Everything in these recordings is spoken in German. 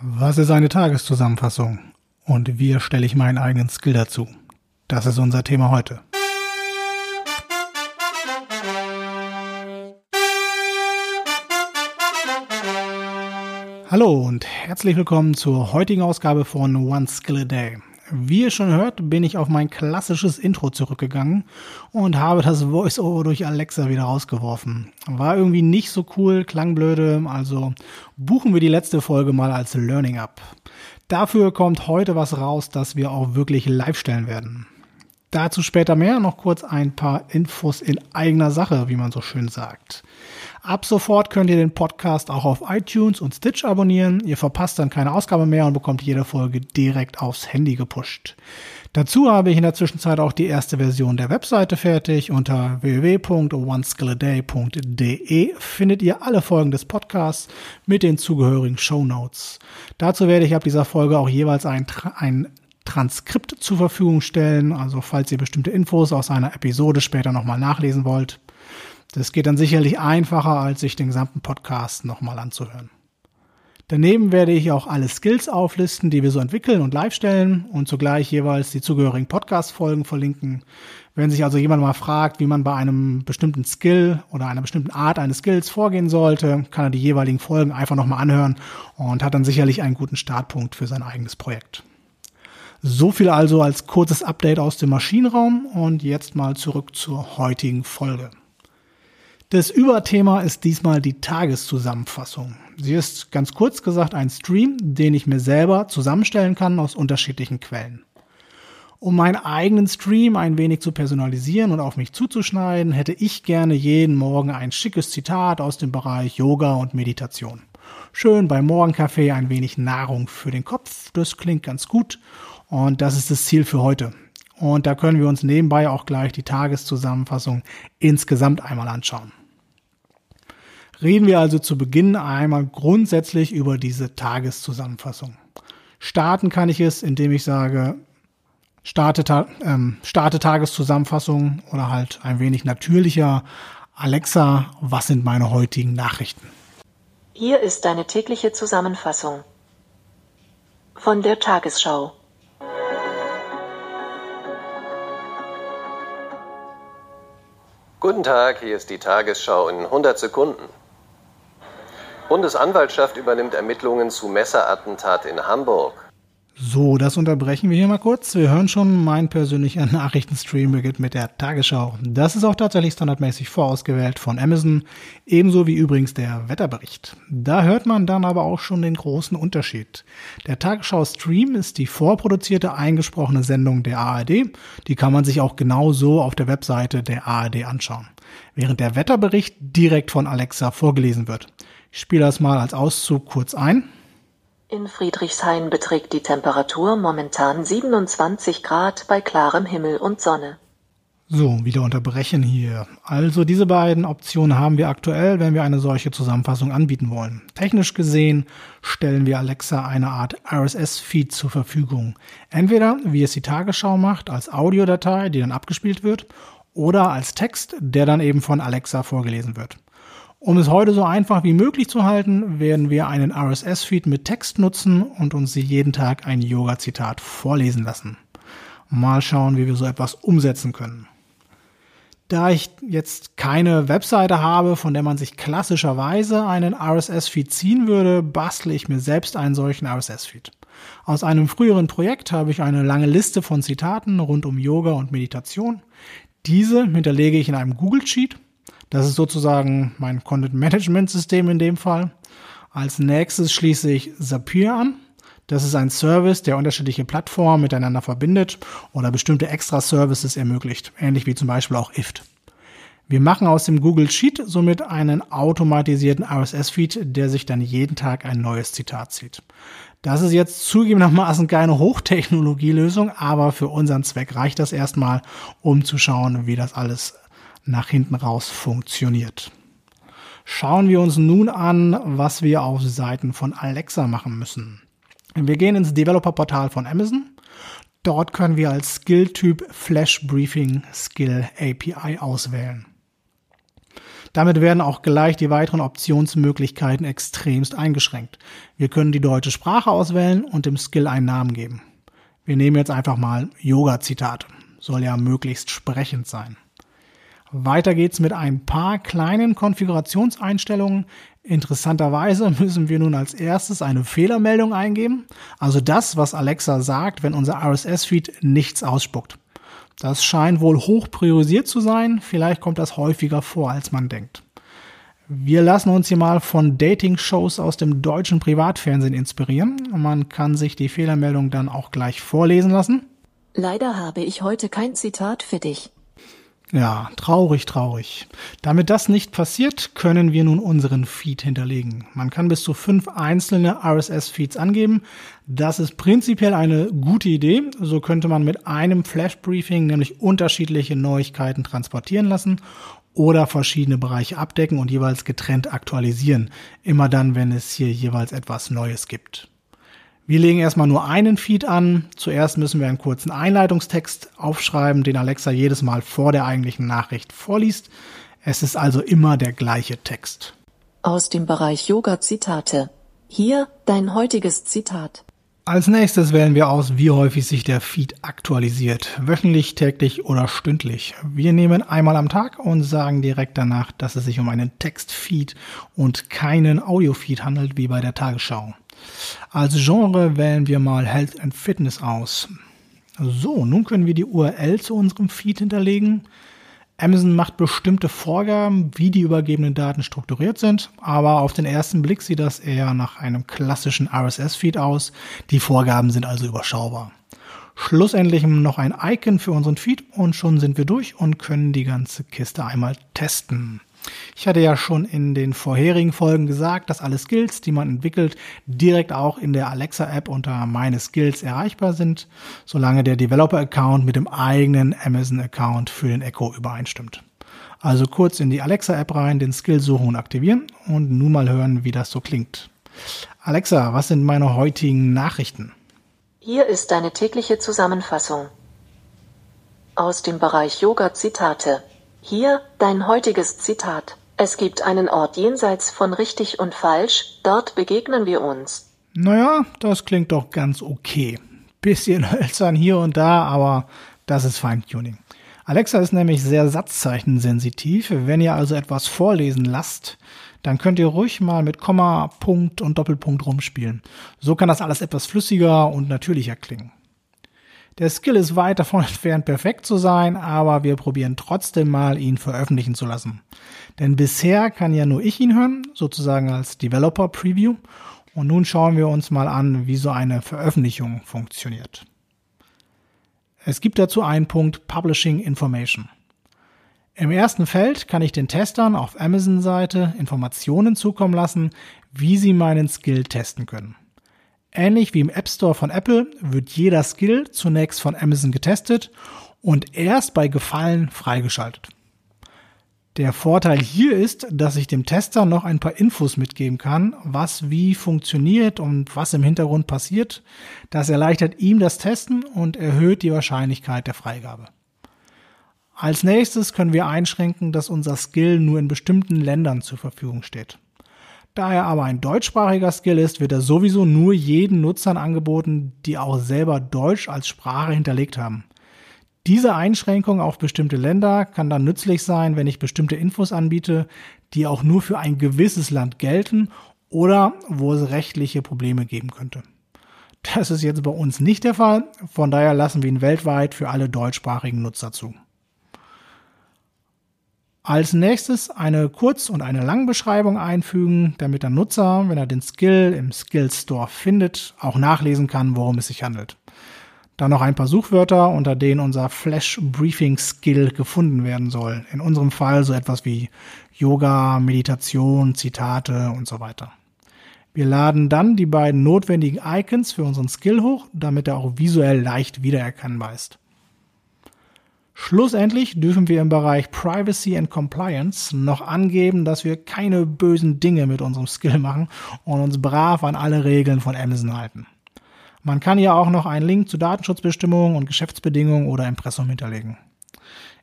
Was ist eine Tageszusammenfassung? Und wie erstelle ich meinen eigenen Skill dazu? Das ist unser Thema heute. Hallo und herzlich willkommen zur heutigen Ausgabe von One Skill a Day. Wie ihr schon hört, bin ich auf mein klassisches Intro zurückgegangen und habe das Voice-Over durch Alexa wieder rausgeworfen. War irgendwie nicht so cool, klang blöde, also buchen wir die letzte Folge mal als Learning ab. Dafür kommt heute was raus, das wir auch wirklich live stellen werden. Dazu später mehr, noch kurz ein paar Infos in eigener Sache, wie man so schön sagt. Ab sofort könnt ihr den Podcast auch auf iTunes und Stitch abonnieren. Ihr verpasst dann keine Ausgabe mehr und bekommt jede Folge direkt aufs Handy gepusht. Dazu habe ich in der Zwischenzeit auch die erste Version der Webseite fertig. Unter www.oneskilladay.de findet ihr alle Folgen des Podcasts mit den zugehörigen Show Notes. Dazu werde ich ab dieser Folge auch jeweils ein, ein Transkript zur Verfügung stellen. Also falls ihr bestimmte Infos aus einer Episode später nochmal nachlesen wollt. Das geht dann sicherlich einfacher, als sich den gesamten Podcast nochmal anzuhören. Daneben werde ich auch alle Skills auflisten, die wir so entwickeln und live stellen und zugleich jeweils die zugehörigen Podcast-Folgen verlinken. Wenn sich also jemand mal fragt, wie man bei einem bestimmten Skill oder einer bestimmten Art eines Skills vorgehen sollte, kann er die jeweiligen Folgen einfach nochmal anhören und hat dann sicherlich einen guten Startpunkt für sein eigenes Projekt. So viel also als kurzes Update aus dem Maschinenraum und jetzt mal zurück zur heutigen Folge. Das Überthema ist diesmal die Tageszusammenfassung. Sie ist ganz kurz gesagt ein Stream, den ich mir selber zusammenstellen kann aus unterschiedlichen Quellen. Um meinen eigenen Stream ein wenig zu personalisieren und auf mich zuzuschneiden, hätte ich gerne jeden Morgen ein schickes Zitat aus dem Bereich Yoga und Meditation. Schön beim Morgenkaffee ein wenig Nahrung für den Kopf, das klingt ganz gut und das ist das Ziel für heute. Und da können wir uns nebenbei auch gleich die Tageszusammenfassung insgesamt einmal anschauen. Reden wir also zu Beginn einmal grundsätzlich über diese Tageszusammenfassung. Starten kann ich es, indem ich sage, starte, ähm, starte Tageszusammenfassung oder halt ein wenig natürlicher. Alexa, was sind meine heutigen Nachrichten? Hier ist deine tägliche Zusammenfassung von der Tagesschau. Guten Tag, hier ist die Tagesschau in 100 Sekunden. Bundesanwaltschaft übernimmt Ermittlungen zu Messerattentat in Hamburg. So, das unterbrechen wir hier mal kurz. Wir hören schon, mein persönlicher Nachrichtenstream beginnt mit der Tagesschau. Das ist auch tatsächlich standardmäßig vorausgewählt von Amazon, ebenso wie übrigens der Wetterbericht. Da hört man dann aber auch schon den großen Unterschied. Der Tagesschau-Stream ist die vorproduzierte eingesprochene Sendung der ARD. Die kann man sich auch genauso auf der Webseite der ARD anschauen. Während der Wetterbericht direkt von Alexa vorgelesen wird. Ich spiele das mal als Auszug kurz ein. In Friedrichshain beträgt die Temperatur momentan 27 Grad bei klarem Himmel und Sonne. So, wieder unterbrechen hier. Also diese beiden Optionen haben wir aktuell, wenn wir eine solche Zusammenfassung anbieten wollen. Technisch gesehen stellen wir Alexa eine Art RSS-Feed zur Verfügung. Entweder, wie es die Tagesschau macht, als Audiodatei, die dann abgespielt wird, oder als Text, der dann eben von Alexa vorgelesen wird. Um es heute so einfach wie möglich zu halten, werden wir einen RSS-Feed mit Text nutzen und uns jeden Tag ein Yoga-Zitat vorlesen lassen. Mal schauen, wie wir so etwas umsetzen können. Da ich jetzt keine Webseite habe, von der man sich klassischerweise einen RSS-Feed ziehen würde, bastle ich mir selbst einen solchen RSS-Feed. Aus einem früheren Projekt habe ich eine lange Liste von Zitaten rund um Yoga und Meditation. Diese hinterlege ich in einem Google Sheet das ist sozusagen mein Content Management System in dem Fall. Als nächstes schließe ich Zapier an. Das ist ein Service, der unterschiedliche Plattformen miteinander verbindet oder bestimmte extra Services ermöglicht, ähnlich wie zum Beispiel auch IFT. Wir machen aus dem Google Sheet somit einen automatisierten RSS-Feed, der sich dann jeden Tag ein neues Zitat zieht. Das ist jetzt zugegebenermaßen keine Hochtechnologielösung, aber für unseren Zweck reicht das erstmal, um zu schauen, wie das alles nach hinten raus funktioniert. Schauen wir uns nun an, was wir auf Seiten von Alexa machen müssen. Wir gehen ins Developer-Portal von Amazon. Dort können wir als Skill-Typ Flash Briefing Skill API auswählen. Damit werden auch gleich die weiteren Optionsmöglichkeiten extremst eingeschränkt. Wir können die deutsche Sprache auswählen und dem Skill einen Namen geben. Wir nehmen jetzt einfach mal Yoga-Zitate. Soll ja möglichst sprechend sein. Weiter geht's mit ein paar kleinen Konfigurationseinstellungen. Interessanterweise müssen wir nun als erstes eine Fehlermeldung eingeben. Also das, was Alexa sagt, wenn unser RSS-Feed nichts ausspuckt. Das scheint wohl hoch priorisiert zu sein. Vielleicht kommt das häufiger vor, als man denkt. Wir lassen uns hier mal von Dating-Shows aus dem deutschen Privatfernsehen inspirieren. Man kann sich die Fehlermeldung dann auch gleich vorlesen lassen. Leider habe ich heute kein Zitat für dich. Ja, traurig, traurig. Damit das nicht passiert, können wir nun unseren Feed hinterlegen. Man kann bis zu fünf einzelne RSS-Feeds angeben. Das ist prinzipiell eine gute Idee. So könnte man mit einem Flash-Briefing nämlich unterschiedliche Neuigkeiten transportieren lassen oder verschiedene Bereiche abdecken und jeweils getrennt aktualisieren. Immer dann, wenn es hier jeweils etwas Neues gibt. Wir legen erstmal nur einen Feed an. Zuerst müssen wir einen kurzen Einleitungstext aufschreiben, den Alexa jedes Mal vor der eigentlichen Nachricht vorliest. Es ist also immer der gleiche Text. Aus dem Bereich Yoga Zitate. Hier dein heutiges Zitat. Als nächstes wählen wir aus, wie häufig sich der Feed aktualisiert. Wöchentlich, täglich oder stündlich. Wir nehmen einmal am Tag und sagen direkt danach, dass es sich um einen Textfeed und keinen Audiofeed handelt, wie bei der Tagesschau. Als Genre wählen wir mal Health and Fitness aus. So, nun können wir die URL zu unserem Feed hinterlegen. Amazon macht bestimmte Vorgaben, wie die übergebenen Daten strukturiert sind, aber auf den ersten Blick sieht das eher nach einem klassischen RSS-Feed aus. Die Vorgaben sind also überschaubar. Schlussendlich noch ein Icon für unseren Feed und schon sind wir durch und können die ganze Kiste einmal testen. Ich hatte ja schon in den vorherigen Folgen gesagt, dass alle Skills, die man entwickelt, direkt auch in der Alexa-App unter Meine Skills erreichbar sind, solange der Developer-Account mit dem eigenen Amazon-Account für den Echo übereinstimmt. Also kurz in die Alexa-App rein, den Skill suchen und aktivieren und nun mal hören, wie das so klingt. Alexa, was sind meine heutigen Nachrichten? Hier ist deine tägliche Zusammenfassung. Aus dem Bereich Yoga Zitate. Hier dein heutiges Zitat. Es gibt einen Ort jenseits von richtig und falsch, dort begegnen wir uns. Naja, das klingt doch ganz okay. Bisschen hölzern hier und da, aber das ist Feintuning. Alexa ist nämlich sehr satzzeichensensitiv. Wenn ihr also etwas vorlesen lasst, dann könnt ihr ruhig mal mit Komma, Punkt und Doppelpunkt rumspielen. So kann das alles etwas flüssiger und natürlicher klingen. Der Skill ist weit davon entfernt, perfekt zu sein, aber wir probieren trotzdem mal, ihn veröffentlichen zu lassen. Denn bisher kann ja nur ich ihn hören, sozusagen als Developer Preview. Und nun schauen wir uns mal an, wie so eine Veröffentlichung funktioniert. Es gibt dazu einen Punkt Publishing Information. Im ersten Feld kann ich den Testern auf Amazon-Seite Informationen zukommen lassen, wie sie meinen Skill testen können. Ähnlich wie im App Store von Apple wird jeder Skill zunächst von Amazon getestet und erst bei Gefallen freigeschaltet. Der Vorteil hier ist, dass ich dem Tester noch ein paar Infos mitgeben kann, was wie funktioniert und was im Hintergrund passiert. Das erleichtert ihm das Testen und erhöht die Wahrscheinlichkeit der Freigabe. Als nächstes können wir einschränken, dass unser Skill nur in bestimmten Ländern zur Verfügung steht. Da er aber ein deutschsprachiger Skill ist, wird er sowieso nur jeden Nutzern angeboten, die auch selber Deutsch als Sprache hinterlegt haben. Diese Einschränkung auf bestimmte Länder kann dann nützlich sein, wenn ich bestimmte Infos anbiete, die auch nur für ein gewisses Land gelten oder wo es rechtliche Probleme geben könnte. Das ist jetzt bei uns nicht der Fall, von daher lassen wir ihn weltweit für alle deutschsprachigen Nutzer zu. Als nächstes eine Kurz- und eine Langbeschreibung einfügen, damit der Nutzer, wenn er den Skill im Skill Store findet, auch nachlesen kann, worum es sich handelt. Dann noch ein paar Suchwörter, unter denen unser Flash Briefing Skill gefunden werden soll. In unserem Fall so etwas wie Yoga, Meditation, Zitate und so weiter. Wir laden dann die beiden notwendigen Icons für unseren Skill hoch, damit er auch visuell leicht wiedererkennbar ist. Schlussendlich dürfen wir im Bereich Privacy and Compliance noch angeben, dass wir keine bösen Dinge mit unserem Skill machen und uns brav an alle Regeln von Amazon halten. Man kann ja auch noch einen Link zu Datenschutzbestimmungen und Geschäftsbedingungen oder Impressum hinterlegen.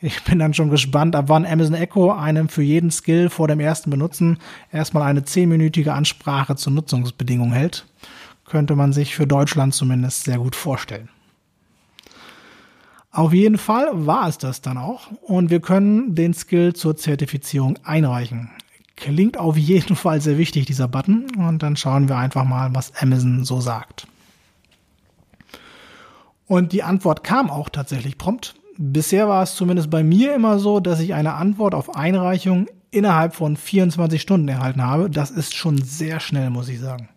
Ich bin dann schon gespannt, ab wann Amazon Echo einem für jeden Skill vor dem ersten Benutzen erstmal eine zehnminütige Ansprache zur Nutzungsbedingung hält. Könnte man sich für Deutschland zumindest sehr gut vorstellen. Auf jeden Fall war es das dann auch und wir können den Skill zur Zertifizierung einreichen. Klingt auf jeden Fall sehr wichtig, dieser Button, und dann schauen wir einfach mal, was Amazon so sagt. Und die Antwort kam auch tatsächlich prompt. Bisher war es zumindest bei mir immer so, dass ich eine Antwort auf Einreichung innerhalb von 24 Stunden erhalten habe. Das ist schon sehr schnell, muss ich sagen.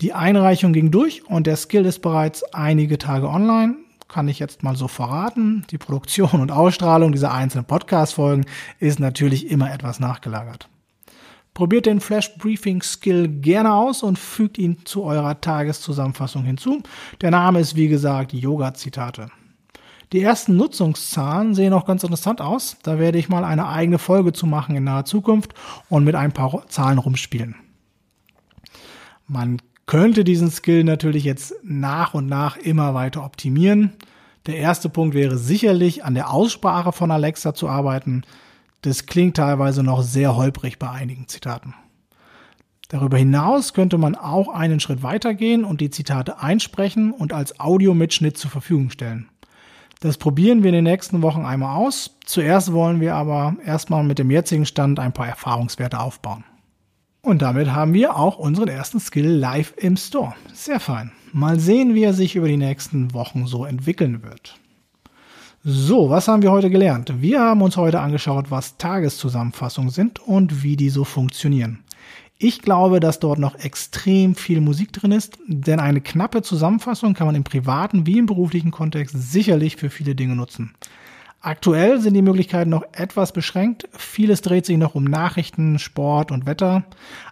Die Einreichung ging durch und der Skill ist bereits einige Tage online. Kann ich jetzt mal so verraten. Die Produktion und Ausstrahlung dieser einzelnen Podcast-Folgen ist natürlich immer etwas nachgelagert. Probiert den Flash Briefing Skill gerne aus und fügt ihn zu eurer Tageszusammenfassung hinzu. Der Name ist wie gesagt Yoga Zitate. Die ersten Nutzungszahlen sehen auch ganz interessant aus. Da werde ich mal eine eigene Folge zu machen in naher Zukunft und mit ein paar Zahlen rumspielen. Man könnte diesen Skill natürlich jetzt nach und nach immer weiter optimieren. Der erste Punkt wäre sicherlich an der Aussprache von Alexa zu arbeiten. Das klingt teilweise noch sehr holprig bei einigen Zitaten. Darüber hinaus könnte man auch einen Schritt weitergehen und die Zitate einsprechen und als Audiomitschnitt zur Verfügung stellen. Das probieren wir in den nächsten Wochen einmal aus. Zuerst wollen wir aber erstmal mit dem jetzigen Stand ein paar Erfahrungswerte aufbauen. Und damit haben wir auch unseren ersten Skill live im Store. Sehr fein. Mal sehen, wie er sich über die nächsten Wochen so entwickeln wird. So, was haben wir heute gelernt? Wir haben uns heute angeschaut, was Tageszusammenfassungen sind und wie die so funktionieren. Ich glaube, dass dort noch extrem viel Musik drin ist, denn eine knappe Zusammenfassung kann man im privaten wie im beruflichen Kontext sicherlich für viele Dinge nutzen. Aktuell sind die Möglichkeiten noch etwas beschränkt. Vieles dreht sich noch um Nachrichten, Sport und Wetter.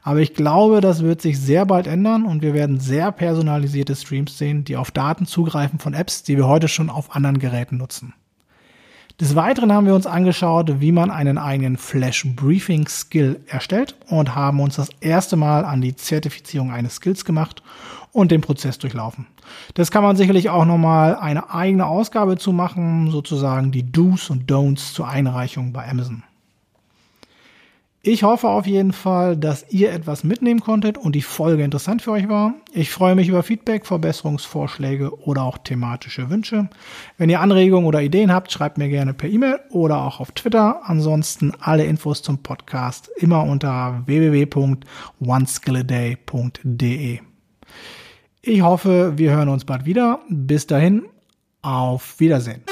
Aber ich glaube, das wird sich sehr bald ändern und wir werden sehr personalisierte Streams sehen, die auf Daten zugreifen von Apps, die wir heute schon auf anderen Geräten nutzen. Des Weiteren haben wir uns angeschaut, wie man einen eigenen Flash Briefing Skill erstellt und haben uns das erste Mal an die Zertifizierung eines Skills gemacht und den Prozess durchlaufen. Das kann man sicherlich auch nochmal eine eigene Ausgabe zu machen, sozusagen die Do's und Don'ts zur Einreichung bei Amazon. Ich hoffe auf jeden Fall, dass ihr etwas mitnehmen konntet und die Folge interessant für euch war. Ich freue mich über Feedback, Verbesserungsvorschläge oder auch thematische Wünsche. Wenn ihr Anregungen oder Ideen habt, schreibt mir gerne per E-Mail oder auch auf Twitter. Ansonsten alle Infos zum Podcast immer unter www.oneskilladay.de. Ich hoffe, wir hören uns bald wieder. Bis dahin, auf Wiedersehen.